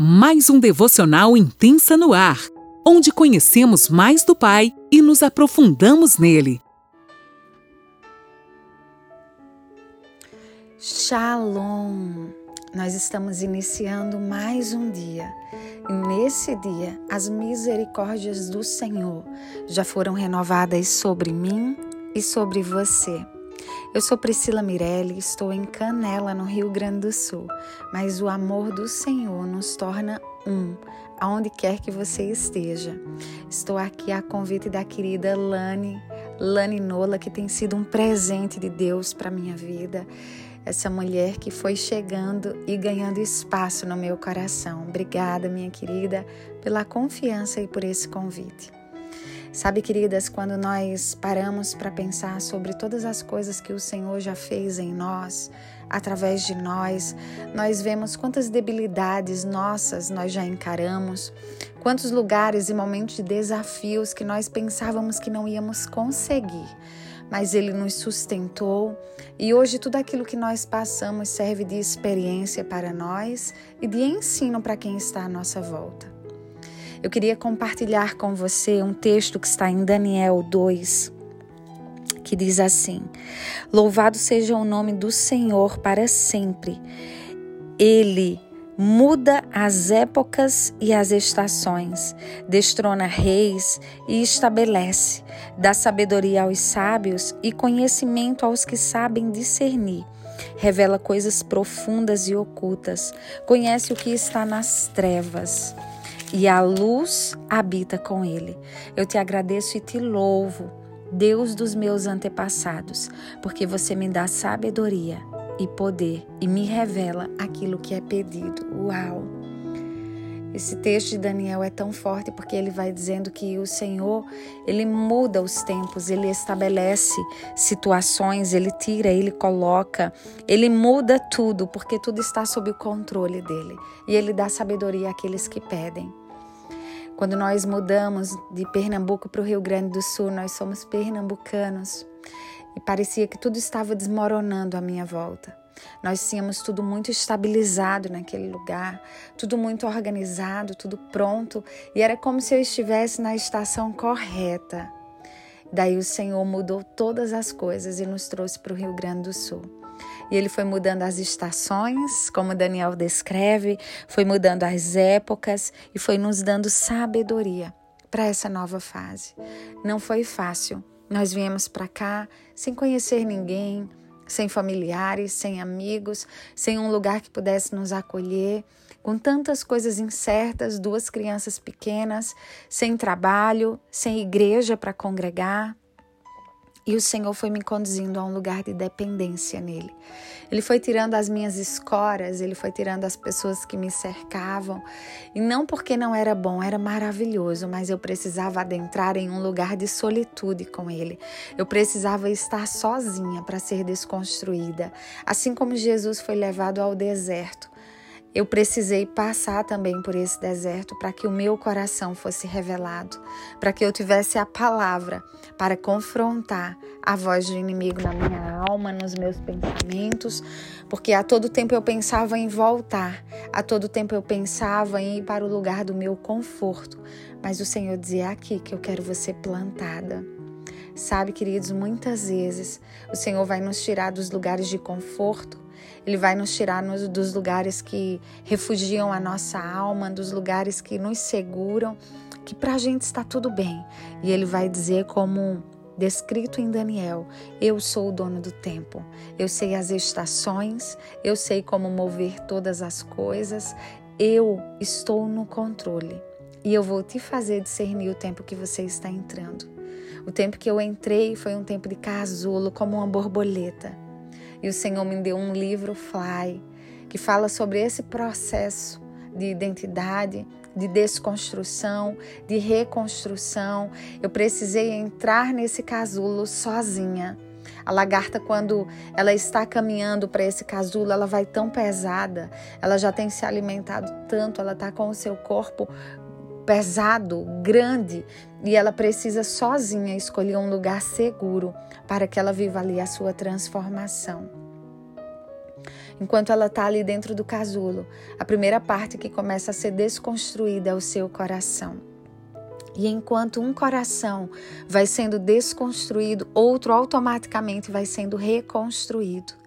mais um devocional intensa no ar, onde conhecemos mais do Pai e nos aprofundamos nele. Shalom! Nós estamos iniciando mais um dia e nesse dia as misericórdias do Senhor já foram renovadas sobre mim e sobre você. Eu sou Priscila Mirelli, estou em Canela, no Rio Grande do Sul, mas o amor do Senhor nos torna um, aonde quer que você esteja. Estou aqui a convite da querida Lani, Lani Nola, que tem sido um presente de Deus para minha vida. Essa mulher que foi chegando e ganhando espaço no meu coração. Obrigada, minha querida, pela confiança e por esse convite. Sabe, queridas, quando nós paramos para pensar sobre todas as coisas que o Senhor já fez em nós, através de nós, nós vemos quantas debilidades nossas nós já encaramos, quantos lugares e momentos de desafios que nós pensávamos que não íamos conseguir. Mas Ele nos sustentou e hoje tudo aquilo que nós passamos serve de experiência para nós e de ensino para quem está à nossa volta. Eu queria compartilhar com você um texto que está em Daniel 2, que diz assim: Louvado seja o nome do Senhor para sempre. Ele muda as épocas e as estações, destrona reis e estabelece, dá sabedoria aos sábios e conhecimento aos que sabem discernir. Revela coisas profundas e ocultas, conhece o que está nas trevas e a luz habita com ele. Eu te agradeço e te louvo, Deus dos meus antepassados, porque você me dá sabedoria e poder e me revela aquilo que é pedido. Uau! Esse texto de Daniel é tão forte porque ele vai dizendo que o Senhor, ele muda os tempos, ele estabelece situações, ele tira, ele coloca, ele muda tudo, porque tudo está sob o controle dele. E ele dá sabedoria àqueles que pedem. Quando nós mudamos de Pernambuco para o Rio Grande do Sul, nós somos pernambucanos e parecia que tudo estava desmoronando à minha volta. Nós tínhamos tudo muito estabilizado naquele lugar, tudo muito organizado, tudo pronto, e era como se eu estivesse na estação correta. Daí o Senhor mudou todas as coisas e nos trouxe para o Rio Grande do Sul. E ele foi mudando as estações, como Daniel descreve, foi mudando as épocas e foi nos dando sabedoria para essa nova fase. Não foi fácil. Nós viemos para cá sem conhecer ninguém, sem familiares, sem amigos, sem um lugar que pudesse nos acolher, com tantas coisas incertas, duas crianças pequenas, sem trabalho, sem igreja para congregar. E o Senhor foi me conduzindo a um lugar de dependência nele. Ele foi tirando as minhas escoras, ele foi tirando as pessoas que me cercavam. E não porque não era bom, era maravilhoso, mas eu precisava adentrar em um lugar de solitude com ele. Eu precisava estar sozinha para ser desconstruída. Assim como Jesus foi levado ao deserto eu precisei passar também por esse deserto para que o meu coração fosse revelado, para que eu tivesse a palavra para confrontar a voz do inimigo na minha alma, nos meus pensamentos, porque a todo tempo eu pensava em voltar, a todo tempo eu pensava em ir para o lugar do meu conforto, mas o Senhor dizia é aqui que eu quero você plantada. Sabe, queridos, muitas vezes o Senhor vai nos tirar dos lugares de conforto ele vai nos tirar nos, dos lugares que refugiam a nossa alma, dos lugares que nos seguram, que para a gente está tudo bem. E ele vai dizer, como descrito em Daniel: Eu sou o dono do tempo, eu sei as estações, eu sei como mover todas as coisas, eu estou no controle e eu vou te fazer discernir o tempo que você está entrando. O tempo que eu entrei foi um tempo de casulo, como uma borboleta. E o Senhor me deu um livro Fly, que fala sobre esse processo de identidade, de desconstrução, de reconstrução. Eu precisei entrar nesse casulo sozinha. A lagarta, quando ela está caminhando para esse casulo, ela vai tão pesada, ela já tem se alimentado tanto, ela está com o seu corpo pesado, grande, e ela precisa sozinha escolher um lugar seguro para que ela viva ali a sua transformação. enquanto ela está ali dentro do casulo, a primeira parte que começa a ser desconstruída é o seu coração. E enquanto um coração vai sendo desconstruído, outro automaticamente vai sendo reconstruído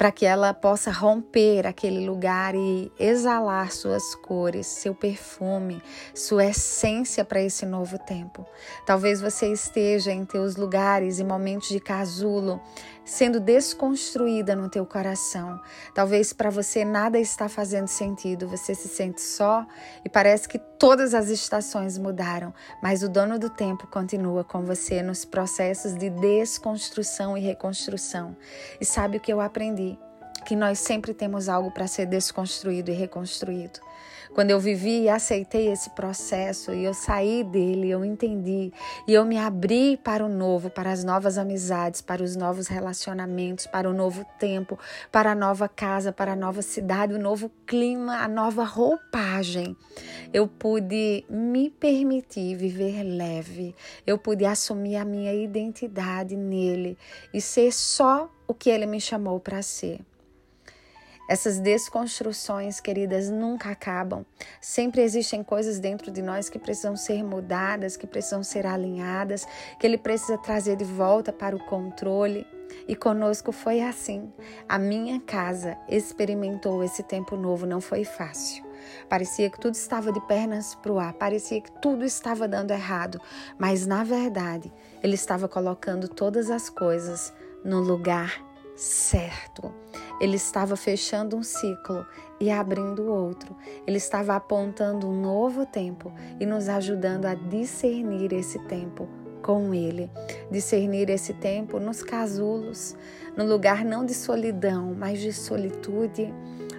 para que ela possa romper aquele lugar e exalar suas cores, seu perfume, sua essência para esse novo tempo. Talvez você esteja em teus lugares e momentos de casulo, sendo desconstruída no teu coração. Talvez para você nada está fazendo sentido, você se sente só e parece que todas as estações mudaram, mas o dono do tempo continua com você nos processos de desconstrução e reconstrução. E sabe o que eu aprendi? Que nós sempre temos algo para ser desconstruído e reconstruído. Quando eu vivi e aceitei esse processo e eu saí dele, eu entendi e eu me abri para o novo, para as novas amizades, para os novos relacionamentos, para o novo tempo, para a nova casa, para a nova cidade, o novo clima, a nova roupagem. Eu pude me permitir viver leve, eu pude assumir a minha identidade nele e ser só o que ele me chamou para ser. Essas desconstruções, queridas, nunca acabam. Sempre existem coisas dentro de nós que precisam ser mudadas, que precisam ser alinhadas, que Ele precisa trazer de volta para o controle. E conosco foi assim. A minha casa experimentou esse tempo novo, não foi fácil. Parecia que tudo estava de pernas para o ar, parecia que tudo estava dando errado, mas na verdade, Ele estava colocando todas as coisas no lugar certo. Ele estava fechando um ciclo e abrindo outro. Ele estava apontando um novo tempo e nos ajudando a discernir esse tempo com Ele. Discernir esse tempo nos casulos, no lugar não de solidão, mas de solitude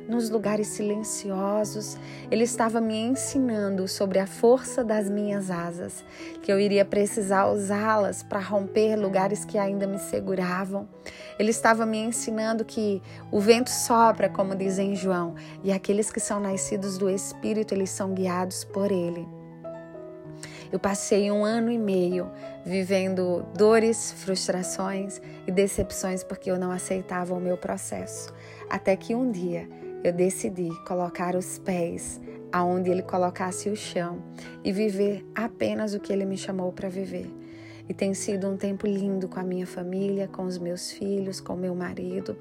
nos lugares silenciosos. Ele estava me ensinando sobre a força das minhas asas, que eu iria precisar usá-las para romper lugares que ainda me seguravam. Ele estava me ensinando que o vento sopra, como dizem João, e aqueles que são nascidos do Espírito, eles são guiados por ele. Eu passei um ano e meio vivendo dores, frustrações e decepções porque eu não aceitava o meu processo. Até que um dia eu decidi colocar os pés aonde ele colocasse o chão e viver apenas o que ele me chamou para viver. E tem sido um tempo lindo com a minha família, com os meus filhos, com meu marido.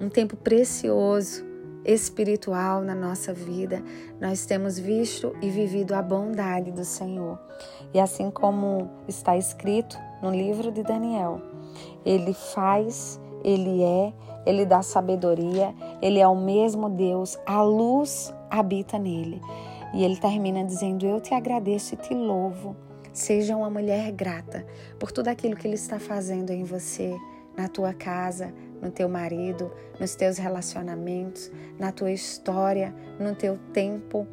Um tempo precioso, espiritual na nossa vida. Nós temos visto e vivido a bondade do Senhor. E assim como está escrito no livro de Daniel, ele faz, ele é ele dá sabedoria, ele é o mesmo Deus, a luz habita nele. E ele termina dizendo: Eu te agradeço e te louvo. Seja uma mulher grata por tudo aquilo que ele está fazendo em você, na tua casa, no teu marido, nos teus relacionamentos, na tua história, no teu tempo,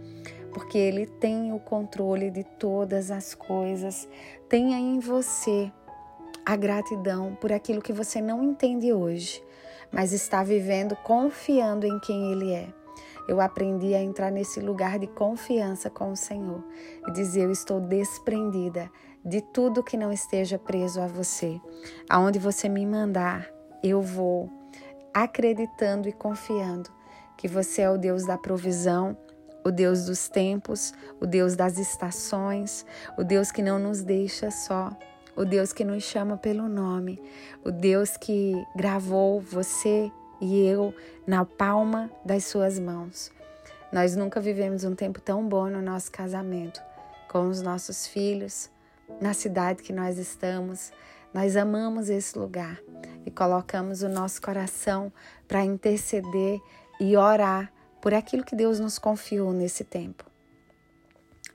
porque ele tem o controle de todas as coisas. Tenha em você a gratidão por aquilo que você não entende hoje, mas está vivendo confiando em quem Ele é. Eu aprendi a entrar nesse lugar de confiança com o Senhor e dizer: Eu estou desprendida de tudo que não esteja preso a você. Aonde você me mandar, eu vou, acreditando e confiando que você é o Deus da provisão, o Deus dos tempos, o Deus das estações, o Deus que não nos deixa só o Deus que nos chama pelo nome, o Deus que gravou você e eu na palma das suas mãos. Nós nunca vivemos um tempo tão bom no nosso casamento, com os nossos filhos, na cidade que nós estamos. Nós amamos esse lugar e colocamos o nosso coração para interceder e orar por aquilo que Deus nos confiou nesse tempo.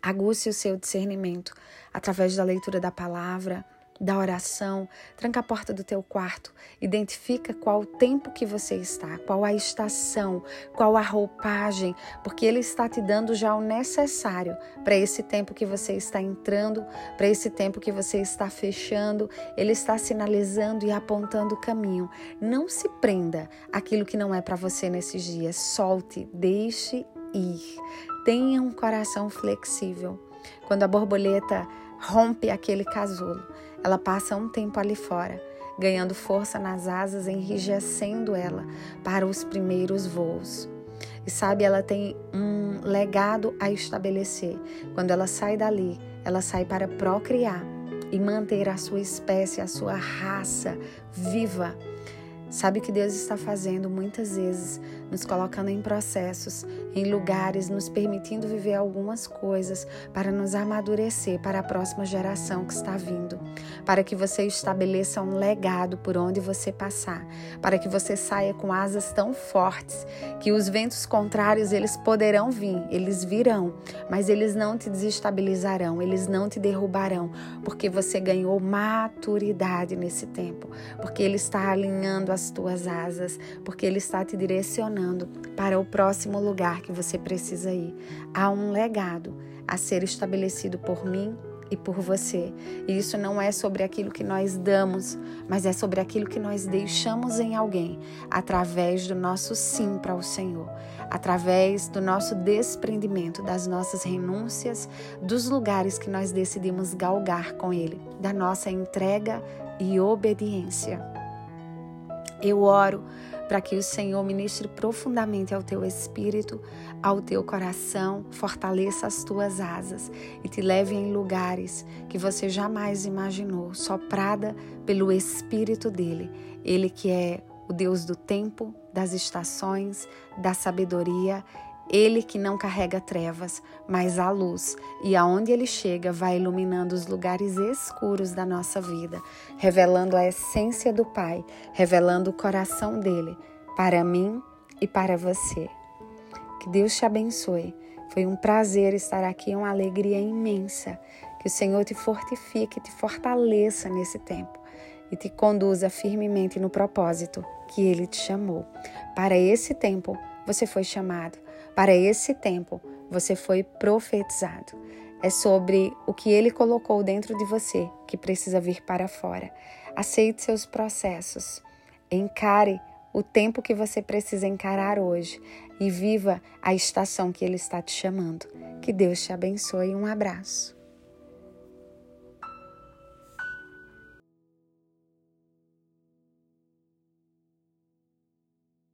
Aguce o seu discernimento através da leitura da palavra, da oração. Tranca a porta do teu quarto, identifica qual o tempo que você está, qual a estação, qual a roupagem, porque ele está te dando já o necessário para esse tempo que você está entrando, para esse tempo que você está fechando. Ele está sinalizando e apontando o caminho. Não se prenda aquilo que não é para você nesses dias. Solte, deixe ir. Tenha um coração flexível. Quando a borboleta rompe aquele casulo, ela passa um tempo ali fora, ganhando força nas asas, enrijecendo ela para os primeiros voos. E sabe, ela tem um legado a estabelecer. Quando ela sai dali, ela sai para procriar e manter a sua espécie, a sua raça viva Sabe o que Deus está fazendo muitas vezes, nos colocando em processos, em lugares, nos permitindo viver algumas coisas para nos amadurecer para a próxima geração que está vindo, para que você estabeleça um legado por onde você passar, para que você saia com asas tão fortes que os ventos contrários eles poderão vir, eles virão, mas eles não te desestabilizarão, eles não te derrubarão, porque você ganhou maturidade nesse tempo, porque ele está alinhando a as tuas asas, porque Ele está te direcionando para o próximo lugar que você precisa ir. Há um legado a ser estabelecido por mim e por você. E isso não é sobre aquilo que nós damos, mas é sobre aquilo que nós deixamos em alguém através do nosso sim para o Senhor, através do nosso desprendimento, das nossas renúncias, dos lugares que nós decidimos galgar com Ele, da nossa entrega e obediência. Eu oro para que o Senhor ministre profundamente ao teu espírito, ao teu coração, fortaleça as tuas asas e te leve em lugares que você jamais imaginou, soprada pelo espírito dele. Ele que é o Deus do tempo, das estações, da sabedoria ele que não carrega trevas, mas a luz, e aonde ele chega vai iluminando os lugares escuros da nossa vida, revelando a essência do Pai, revelando o coração dele para mim e para você. Que Deus te abençoe. Foi um prazer estar aqui, uma alegria imensa. Que o Senhor te fortifique, te fortaleça nesse tempo e te conduza firmemente no propósito que ele te chamou. Para esse tempo, você foi chamado para esse tempo, você foi profetizado. É sobre o que ele colocou dentro de você que precisa vir para fora. Aceite seus processos. Encare o tempo que você precisa encarar hoje e viva a estação que ele está te chamando. Que Deus te abençoe. Um abraço.